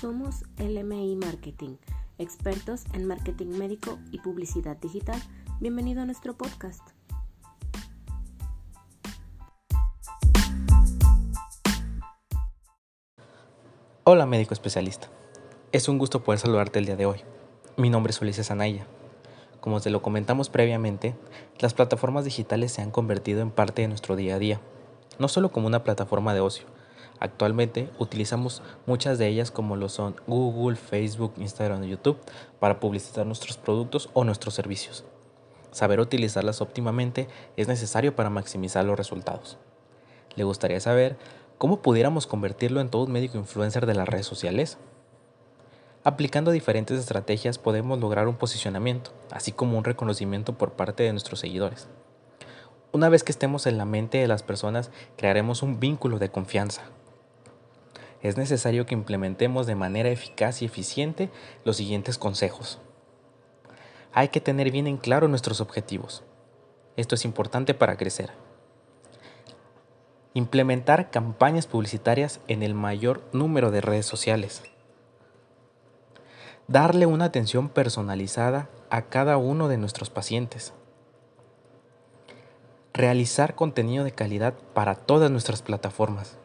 Somos LMI Marketing, expertos en marketing médico y publicidad digital. Bienvenido a nuestro podcast. Hola médico especialista. Es un gusto poder saludarte el día de hoy. Mi nombre es Ulises Anaya. Como te lo comentamos previamente, las plataformas digitales se han convertido en parte de nuestro día a día, no solo como una plataforma de ocio, Actualmente utilizamos muchas de ellas como lo son Google, Facebook, Instagram y YouTube para publicitar nuestros productos o nuestros servicios. Saber utilizarlas óptimamente es necesario para maximizar los resultados. ¿Le gustaría saber cómo pudiéramos convertirlo en todo un médico influencer de las redes sociales? Aplicando diferentes estrategias podemos lograr un posicionamiento, así como un reconocimiento por parte de nuestros seguidores. Una vez que estemos en la mente de las personas, crearemos un vínculo de confianza, es necesario que implementemos de manera eficaz y eficiente los siguientes consejos. Hay que tener bien en claro nuestros objetivos. Esto es importante para crecer. Implementar campañas publicitarias en el mayor número de redes sociales. Darle una atención personalizada a cada uno de nuestros pacientes. Realizar contenido de calidad para todas nuestras plataformas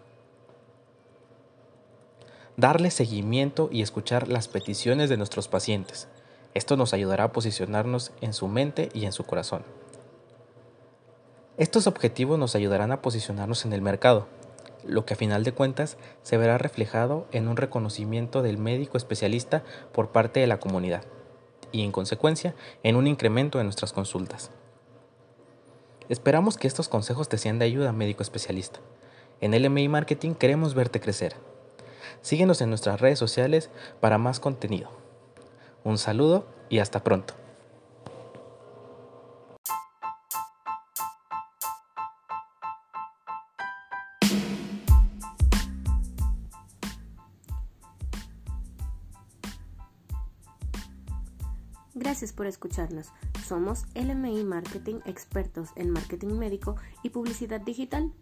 darle seguimiento y escuchar las peticiones de nuestros pacientes. Esto nos ayudará a posicionarnos en su mente y en su corazón. Estos objetivos nos ayudarán a posicionarnos en el mercado, lo que a final de cuentas se verá reflejado en un reconocimiento del médico especialista por parte de la comunidad y en consecuencia en un incremento de nuestras consultas. Esperamos que estos consejos te sean de ayuda, médico especialista. En LMI Marketing queremos verte crecer. Síguenos en nuestras redes sociales para más contenido. Un saludo y hasta pronto. Gracias por escucharnos. Somos LMI Marketing, expertos en marketing médico y publicidad digital.